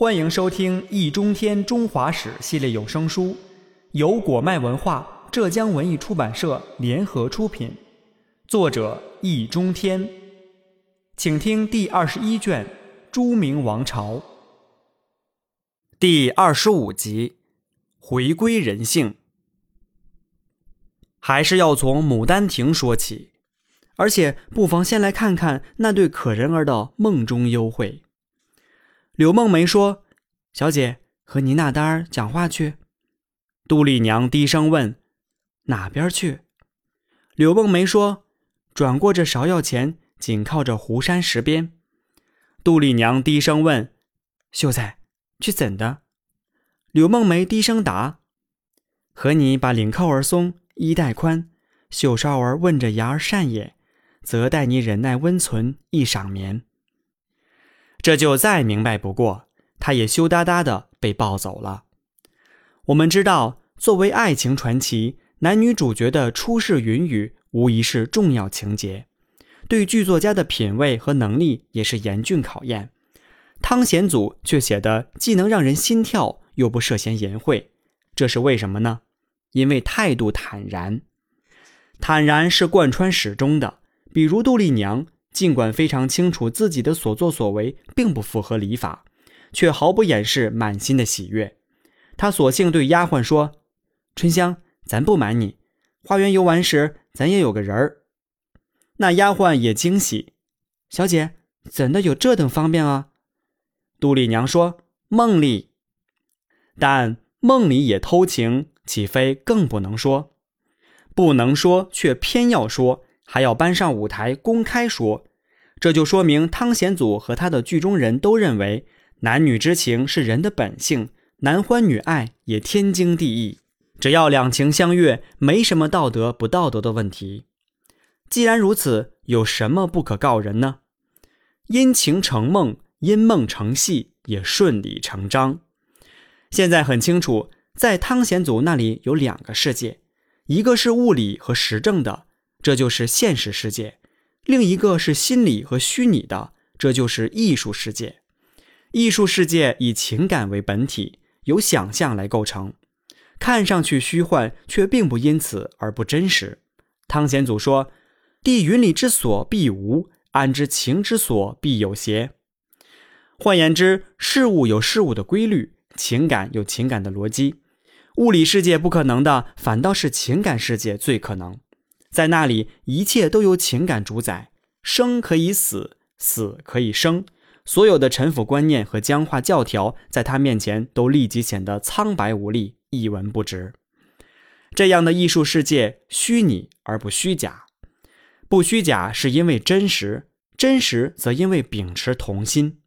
欢迎收听《易中天中华史》系列有声书，由果麦文化、浙江文艺出版社联合出品，作者易中天。请听第二十一卷《朱明王朝》第二十五集《回归人性》。还是要从《牡丹亭》说起，而且不妨先来看看那对可人儿的梦中幽会。柳梦梅说：“小姐，和你那单儿讲话去。”杜丽娘低声问：“哪边去？”柳梦梅说：“转过这芍药前，紧靠着湖山石边。”杜丽娘低声问：“秀才，去怎的？”柳梦梅低声答：“和你把领扣儿松，衣带宽，袖梢儿问着牙儿善也，则待你忍耐温存，一晌眠。”这就再明白不过，他也羞答答的被抱走了。我们知道，作为爱情传奇，男女主角的出世云雨无疑是重要情节，对剧作家的品味和能力也是严峻考验。汤显祖却写的既能让人心跳，又不涉嫌淫秽，这是为什么呢？因为态度坦然，坦然是贯穿始终的。比如杜丽娘。尽管非常清楚自己的所作所为并不符合礼法，却毫不掩饰满心的喜悦。他索性对丫鬟说：“春香，咱不瞒你，花园游玩时咱也有个人儿。”那丫鬟也惊喜：“小姐，怎的有这等方便啊？”杜丽娘说：“梦里。”但梦里也偷情，岂非更不能说？不能说，却偏要说，还要搬上舞台公开说。这就说明汤显祖和他的剧中人都认为男女之情是人的本性，男欢女爱也天经地义，只要两情相悦，没什么道德不道德的问题。既然如此，有什么不可告人呢？因情成梦，因梦成戏，也顺理成章。现在很清楚，在汤显祖那里有两个世界，一个是物理和实证的，这就是现实世界。另一个是心理和虚拟的，这就是艺术世界。艺术世界以情感为本体，由想象来构成，看上去虚幻，却并不因此而不真实。汤显祖说：“地云里之所必无，安知情之所必有邪？”换言之，事物有事物的规律，情感有情感的逻辑。物理世界不可能的，反倒是情感世界最可能。在那里，一切都由情感主宰，生可以死，死可以生，所有的陈腐观念和僵化教条，在他面前都立即显得苍白无力，一文不值。这样的艺术世界，虚拟而不虚假，不虚假是因为真实，真实则因为秉持童心。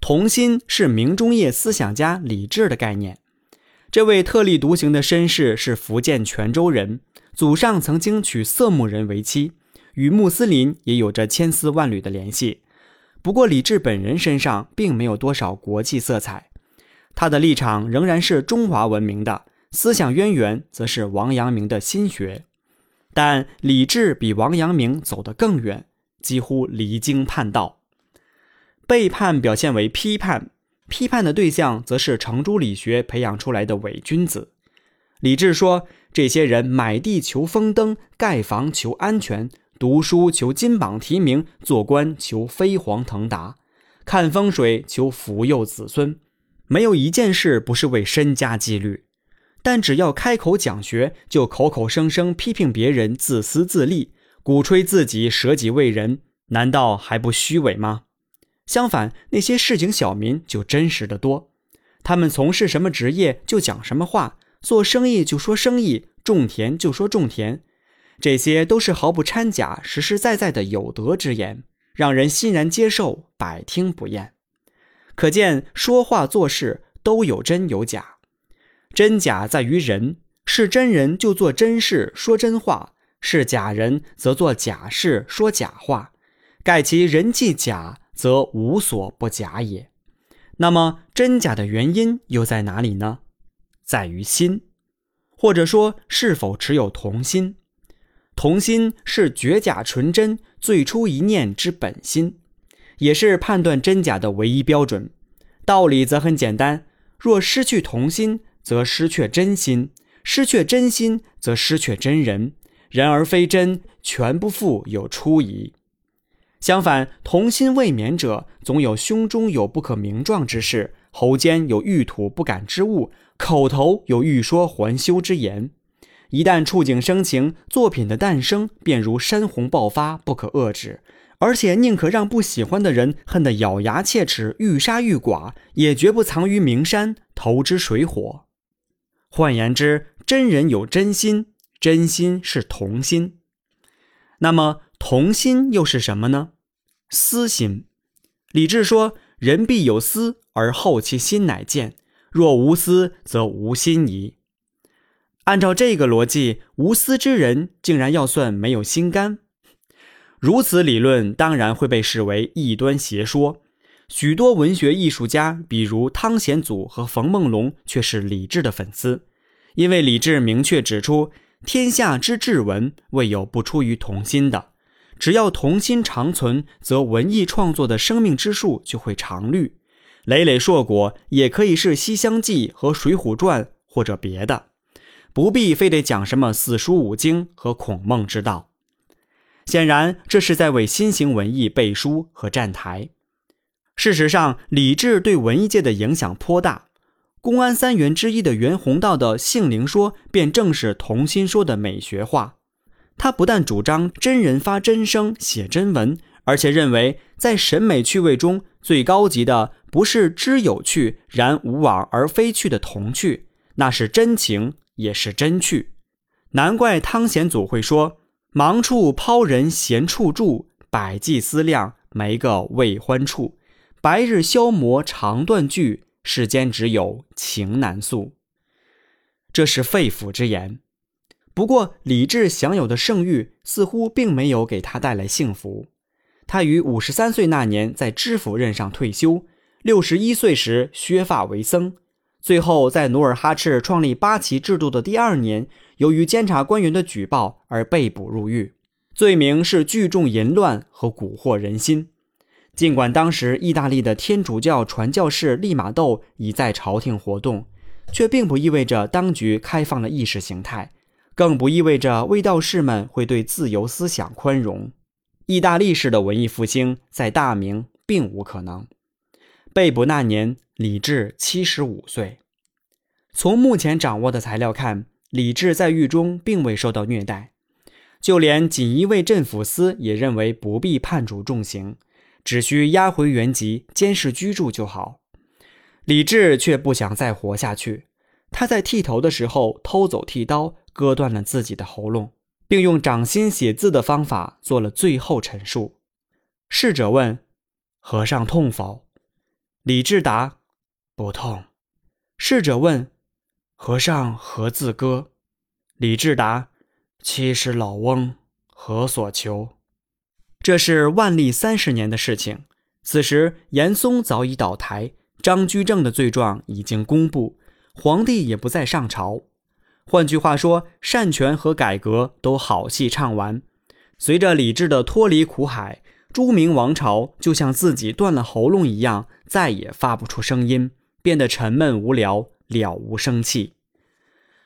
童心是明中叶思想家李治的概念。这位特立独行的绅士是福建泉州人。祖上曾经娶色目人为妻，与穆斯林也有着千丝万缕的联系。不过李治本人身上并没有多少国际色彩，他的立场仍然是中华文明的，思想渊源则是王阳明的心学。但李治比王阳明走得更远，几乎离经叛道。背叛表现为批判，批判的对象则是程朱理学培养出来的伪君子。李治说。这些人买地求风灯，盖房求安全，读书求金榜题名，做官求飞黄腾达，看风水求福佑子孙，没有一件事不是为身家积虑。但只要开口讲学，就口口声声批评别人自私自利，鼓吹自己舍己为人，难道还不虚伪吗？相反，那些市井小民就真实的多，他们从事什么职业就讲什么话。做生意就说生意，种田就说种田，这些都是毫不掺假、实实在在的有德之言，让人欣然接受，百听不厌。可见说话做事都有真有假，真假在于人，是真人就做真事说真话，是假人则做假事说假话。盖其人既假，则无所不假也。那么真假的原因又在哪里呢？在于心，或者说是否持有童心。童心是绝假纯真最初一念之本心，也是判断真假的唯一标准。道理则很简单：若失去童心，则失去真心；失去真心，则失去真人。人而非真，全不复有初矣。相反，童心未泯者，总有胸中有不可名状之事，喉间有欲吐不敢之物，口头有欲说还休之言。一旦触景生情，作品的诞生便如山洪爆发，不可遏制。而且宁可让不喜欢的人恨得咬牙切齿、欲杀欲剐，也绝不藏于名山，投之水火。换言之，真人有真心，真心是童心。那么，童心又是什么呢？私心。李治说：“人必有私，而后其心乃见。若无私，则无心矣。”按照这个逻辑，无私之人竟然要算没有心肝。如此理论当然会被视为异端邪说。许多文学艺术家，比如汤显祖和冯梦龙，却是李治的粉丝，因为李治明确指出：天下之至文，未有不出于童心的。只要童心长存，则文艺创作的生命之树就会常绿。累累硕果也可以是《西厢记》和《水浒传》，或者别的，不必非得讲什么四书五经和孔孟之道。显然，这是在为新型文艺背书和站台。事实上，李治对文艺界的影响颇大。公安三元之一的袁宏道的性灵说，便正是童心说的美学化。他不但主张真人发真声、写真文，而且认为，在审美趣味中最高级的，不是知有趣然无往而非趣的童趣，那是真情，也是真趣。难怪汤显祖会说。忙处抛人闲处住，百计思量没个未欢处。白日消磨长断句，世间只有情难诉。这是肺腑之言。不过，李治享有的盛誉似乎并没有给他带来幸福。他于五十三岁那年在知府任上退休，六十一岁时削发为僧。最后，在努尔哈赤创立八旗制度的第二年，由于监察官员的举报而被捕入狱，罪名是聚众淫乱和蛊惑人心。尽管当时意大利的天主教传教士利玛窦已在朝廷活动，却并不意味着当局开放了意识形态，更不意味着卫道士们会对自由思想宽容。意大利式的文艺复兴在大明并无可能。被捕那年，李治七十五岁。从目前掌握的材料看，李治在狱中并未受到虐待，就连锦衣卫镇抚司也认为不必判处重刑，只需押回原籍监视居住就好。李治却不想再活下去，他在剃头的时候偷走剃刀，割断了自己的喉咙，并用掌心写字的方法做了最后陈述。侍者问：“和尚痛否？”李治答：“不痛。”侍者问：“和尚何自割？”李治答：“七十老翁何所求？”这是万历三十年的事情。此时严嵩早已倒台，张居正的罪状已经公布，皇帝也不再上朝。换句话说，善权和改革都好戏唱完。随着李治的脱离苦海。朱明王朝就像自己断了喉咙一样，再也发不出声音，变得沉闷无聊，了无生气。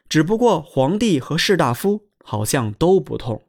只不过皇帝和士大夫好像都不痛。